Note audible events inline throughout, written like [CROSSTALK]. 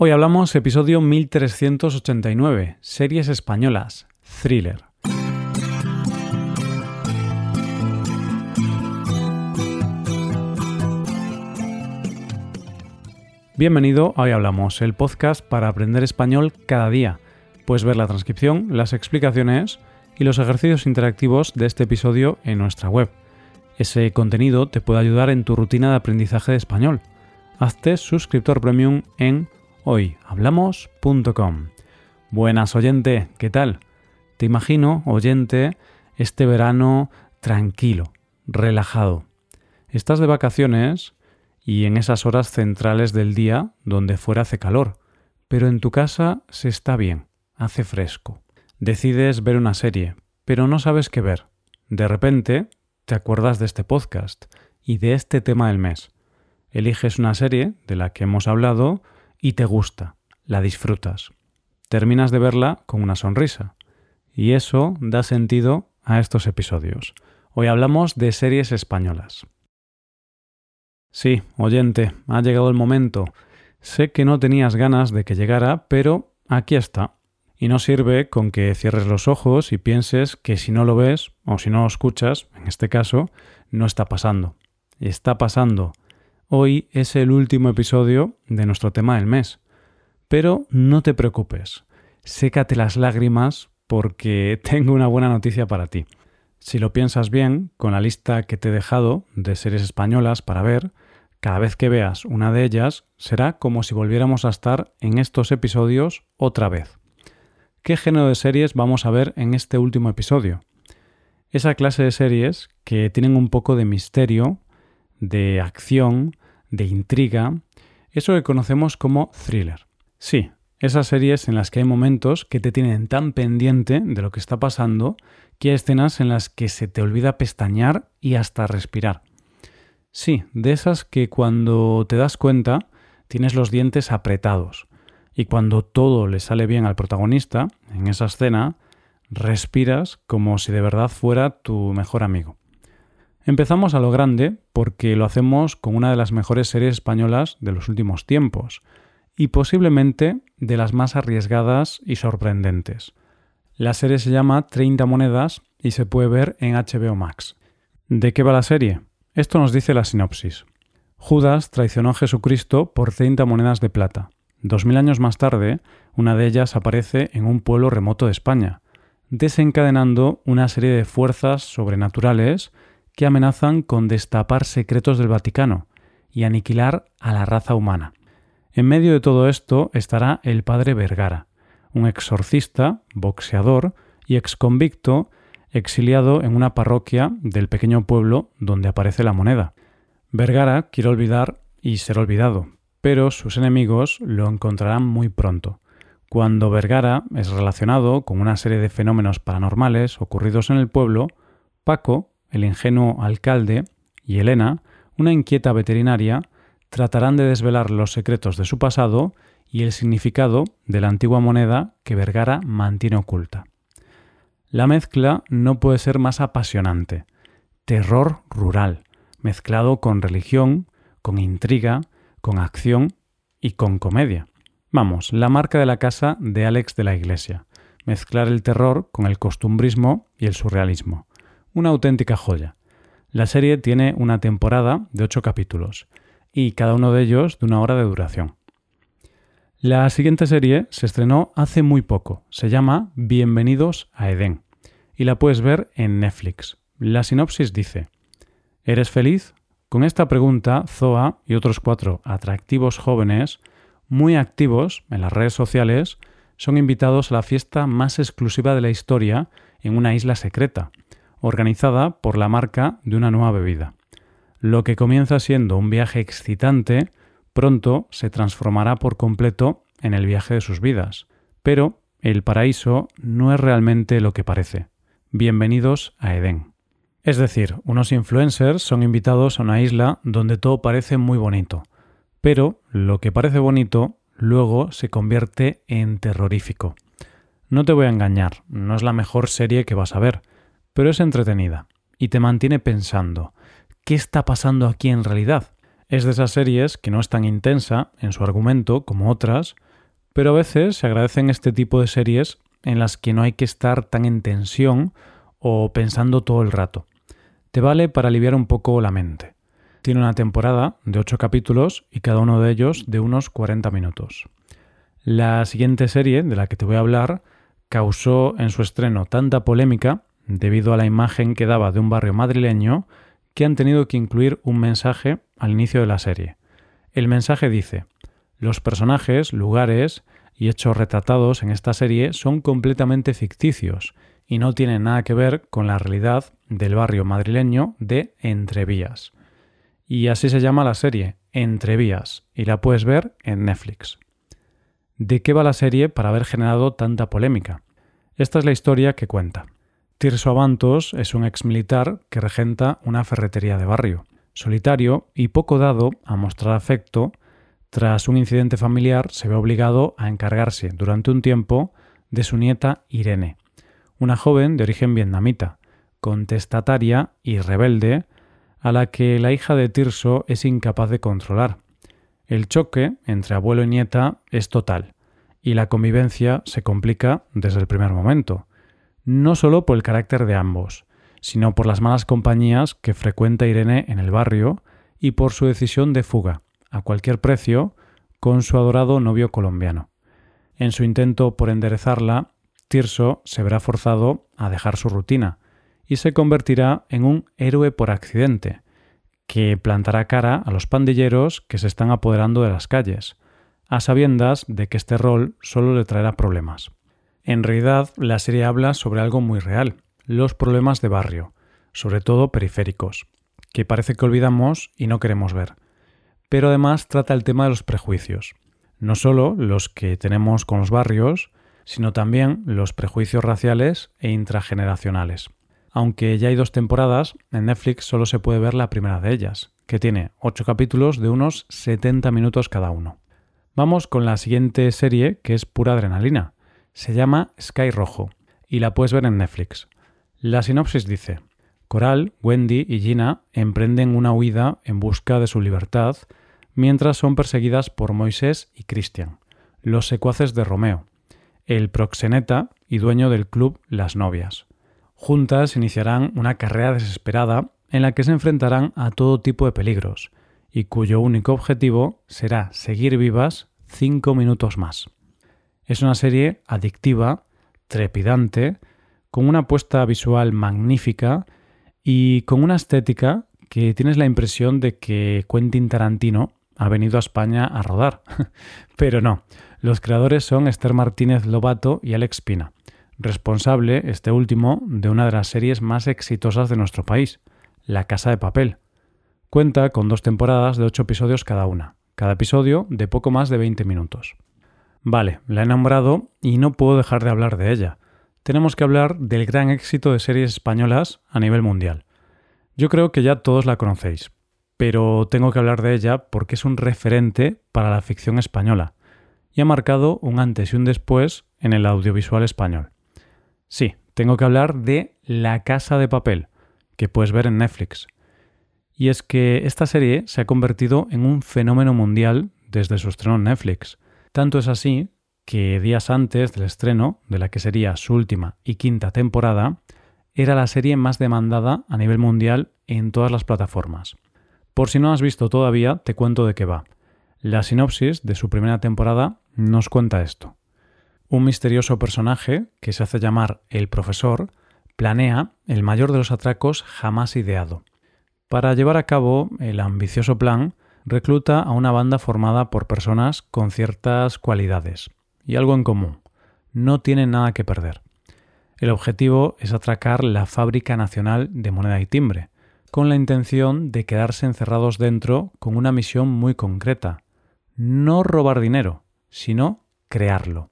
Hoy hablamos episodio 1389, series españolas, thriller. Bienvenido a Hoy Hablamos, el podcast para aprender español cada día. Puedes ver la transcripción, las explicaciones y los ejercicios interactivos de este episodio en nuestra web. Ese contenido te puede ayudar en tu rutina de aprendizaje de español. Hazte suscriptor premium en hoyhablamos.com. Buenas oyente, ¿qué tal? Te imagino, oyente, este verano tranquilo, relajado. Estás de vacaciones y en esas horas centrales del día donde fuera hace calor, pero en tu casa se está bien, hace fresco. Decides ver una serie, pero no sabes qué ver. De repente te acuerdas de este podcast y de este tema del mes. Eliges una serie de la que hemos hablado y te gusta, la disfrutas. Terminas de verla con una sonrisa. Y eso da sentido a estos episodios. Hoy hablamos de series españolas. Sí, oyente, ha llegado el momento. Sé que no tenías ganas de que llegara, pero aquí está. Y no sirve con que cierres los ojos y pienses que si no lo ves, o si no lo escuchas, en este caso, no está pasando. Está pasando. Hoy es el último episodio de nuestro tema del mes. Pero no te preocupes, sécate las lágrimas porque [LAUGHS] tengo una buena noticia para ti. Si lo piensas bien, con la lista que te he dejado de series españolas para ver, cada vez que veas una de ellas será como si volviéramos a estar en estos episodios otra vez. ¿Qué género de series vamos a ver en este último episodio? Esa clase de series que tienen un poco de misterio, de acción, de intriga, eso que conocemos como thriller. Sí, esas series en las que hay momentos que te tienen tan pendiente de lo que está pasando que hay escenas en las que se te olvida pestañear y hasta respirar. Sí, de esas que cuando te das cuenta tienes los dientes apretados y cuando todo le sale bien al protagonista en esa escena, respiras como si de verdad fuera tu mejor amigo. Empezamos a lo grande porque lo hacemos con una de las mejores series españolas de los últimos tiempos y posiblemente de las más arriesgadas y sorprendentes. La serie se llama 30 monedas y se puede ver en HBO Max. ¿De qué va la serie? Esto nos dice la sinopsis. Judas traicionó a Jesucristo por 30 monedas de plata. Dos mil años más tarde, una de ellas aparece en un pueblo remoto de España, desencadenando una serie de fuerzas sobrenaturales que amenazan con destapar secretos del Vaticano y aniquilar a la raza humana. En medio de todo esto estará el padre Vergara, un exorcista, boxeador y exconvicto exiliado en una parroquia del pequeño pueblo donde aparece la moneda. Vergara quiere olvidar y ser olvidado, pero sus enemigos lo encontrarán muy pronto. Cuando Vergara es relacionado con una serie de fenómenos paranormales ocurridos en el pueblo, Paco, el ingenuo alcalde y Elena, una inquieta veterinaria, tratarán de desvelar los secretos de su pasado y el significado de la antigua moneda que Vergara mantiene oculta. La mezcla no puede ser más apasionante. Terror rural, mezclado con religión, con intriga, con acción y con comedia. Vamos, la marca de la casa de Alex de la Iglesia. Mezclar el terror con el costumbrismo y el surrealismo una auténtica joya. La serie tiene una temporada de ocho capítulos y cada uno de ellos de una hora de duración. La siguiente serie se estrenó hace muy poco. Se llama Bienvenidos a Edén y la puedes ver en Netflix. La sinopsis dice: ¿Eres feliz? Con esta pregunta, Zoa y otros cuatro atractivos jóvenes, muy activos en las redes sociales, son invitados a la fiesta más exclusiva de la historia en una isla secreta, organizada por la marca de una nueva bebida. Lo que comienza siendo un viaje excitante, pronto se transformará por completo en el viaje de sus vidas. Pero el paraíso no es realmente lo que parece. Bienvenidos a Edén. Es decir, unos influencers son invitados a una isla donde todo parece muy bonito, pero lo que parece bonito luego se convierte en terrorífico. No te voy a engañar, no es la mejor serie que vas a ver, pero es entretenida y te mantiene pensando, ¿qué está pasando aquí en realidad? Es de esas series que no es tan intensa en su argumento como otras, Pero a veces se agradecen este tipo de series en las que no hay que estar tan en tensión o pensando todo el rato. Te vale para aliviar un poco la mente. Tiene una temporada de 8 capítulos y cada uno de ellos de unos 40 minutos. La siguiente serie de la que te voy a hablar causó en su estreno tanta polémica debido a la imagen que daba de un barrio madrileño que han tenido que incluir un mensaje al inicio de la serie. El mensaje dice, los personajes, lugares y hechos retratados en esta serie son completamente ficticios y no tienen nada que ver con la realidad del barrio madrileño de Entrevías. Y así se llama la serie, Entrevías, y la puedes ver en Netflix. ¿De qué va la serie para haber generado tanta polémica? Esta es la historia que cuenta. Tirso Avantos es un exmilitar que regenta una ferretería de barrio, solitario y poco dado a mostrar afecto, tras un incidente familiar se ve obligado a encargarse durante un tiempo de su nieta Irene, una joven de origen vietnamita, contestataria y rebelde, a la que la hija de Tirso es incapaz de controlar. El choque entre abuelo y nieta es total, y la convivencia se complica desde el primer momento no solo por el carácter de ambos, sino por las malas compañías que frecuenta Irene en el barrio y por su decisión de fuga, a cualquier precio, con su adorado novio colombiano. En su intento por enderezarla, Tirso se verá forzado a dejar su rutina y se convertirá en un héroe por accidente, que plantará cara a los pandilleros que se están apoderando de las calles, a sabiendas de que este rol solo le traerá problemas. En realidad, la serie habla sobre algo muy real, los problemas de barrio, sobre todo periféricos, que parece que olvidamos y no queremos ver. Pero además trata el tema de los prejuicios, no solo los que tenemos con los barrios, sino también los prejuicios raciales e intrageneracionales. Aunque ya hay dos temporadas, en Netflix solo se puede ver la primera de ellas, que tiene ocho capítulos de unos 70 minutos cada uno. Vamos con la siguiente serie, que es pura adrenalina, se llama Sky Rojo y la puedes ver en Netflix. La sinopsis dice, Coral, Wendy y Gina emprenden una huida en busca de su libertad mientras son perseguidas por Moisés y Christian, los secuaces de Romeo, el proxeneta y dueño del club Las Novias. Juntas iniciarán una carrera desesperada en la que se enfrentarán a todo tipo de peligros y cuyo único objetivo será seguir vivas cinco minutos más. Es una serie adictiva, trepidante, con una puesta visual magnífica y con una estética que tienes la impresión de que Quentin Tarantino ha venido a España a rodar. [LAUGHS] Pero no, los creadores son Esther Martínez Lobato y Alex Pina, responsable, este último, de una de las series más exitosas de nuestro país, La Casa de Papel. Cuenta con dos temporadas de ocho episodios cada una, cada episodio de poco más de 20 minutos. Vale, la he nombrado y no puedo dejar de hablar de ella. Tenemos que hablar del gran éxito de series españolas a nivel mundial. Yo creo que ya todos la conocéis, pero tengo que hablar de ella porque es un referente para la ficción española y ha marcado un antes y un después en el audiovisual español. Sí, tengo que hablar de La Casa de Papel, que puedes ver en Netflix. Y es que esta serie se ha convertido en un fenómeno mundial desde su estreno en Netflix. Tanto es así que días antes del estreno de la que sería su última y quinta temporada, era la serie más demandada a nivel mundial en todas las plataformas. Por si no has visto todavía, te cuento de qué va. La sinopsis de su primera temporada nos cuenta esto. Un misterioso personaje, que se hace llamar el profesor, planea el mayor de los atracos jamás ideado. Para llevar a cabo el ambicioso plan, recluta a una banda formada por personas con ciertas cualidades y algo en común. No tienen nada que perder. El objetivo es atracar la Fábrica Nacional de Moneda y Timbre, con la intención de quedarse encerrados dentro con una misión muy concreta. No robar dinero, sino crearlo.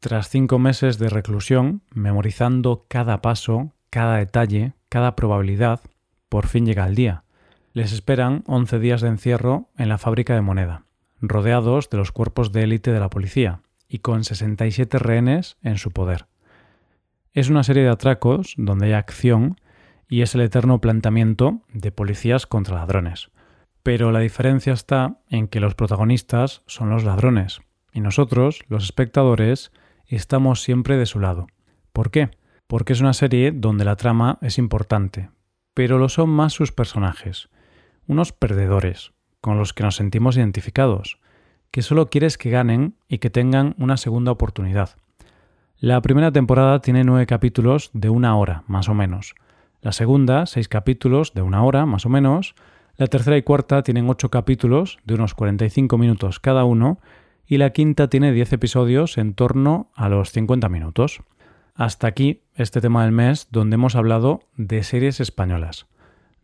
Tras cinco meses de reclusión, memorizando cada paso, cada detalle, cada probabilidad, por fin llega el día les esperan 11 días de encierro en la fábrica de moneda, rodeados de los cuerpos de élite de la policía y con 67 rehenes en su poder. Es una serie de atracos donde hay acción y es el eterno planteamiento de policías contra ladrones. Pero la diferencia está en que los protagonistas son los ladrones Y nosotros, los espectadores, estamos siempre de su lado. ¿Por qué? Porque es una serie donde la trama es importante, pero lo son más sus personajes. Unos perdedores, con los que nos sentimos identificados, que solo quieres que ganen y que tengan una segunda oportunidad. La primera temporada tiene nueve capítulos de una hora, más o menos. La segunda, seis capítulos de una hora, más o menos. La tercera y cuarta tienen ocho capítulos de unos 45 minutos cada uno. Y la quinta tiene 10 episodios en torno a los 50 minutos. Hasta aquí este tema del mes donde hemos hablado de series españolas.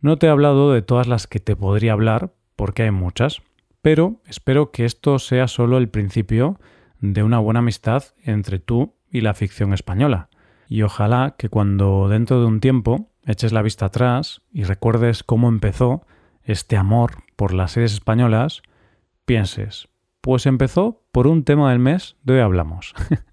No te he hablado de todas las que te podría hablar, porque hay muchas, pero espero que esto sea solo el principio de una buena amistad entre tú y la ficción española. Y ojalá que cuando dentro de un tiempo eches la vista atrás y recuerdes cómo empezó este amor por las series españolas, pienses, pues empezó por un tema del mes de hoy hablamos. [LAUGHS]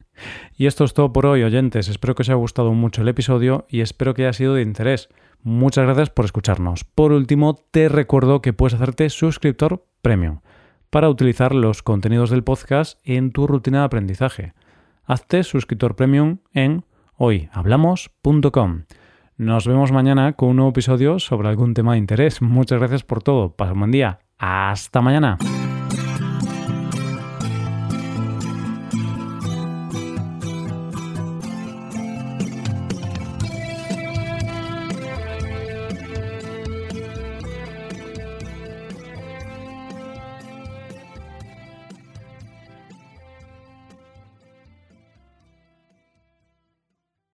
y esto es todo por hoy, oyentes. Espero que os haya gustado mucho el episodio y espero que haya sido de interés. Muchas gracias por escucharnos. Por último, te recuerdo que puedes hacerte suscriptor premium para utilizar los contenidos del podcast en tu rutina de aprendizaje. Hazte suscriptor premium en hoyhablamos.com. Nos vemos mañana con un nuevo episodio sobre algún tema de interés. Muchas gracias por todo. Pasa un buen día. Hasta mañana.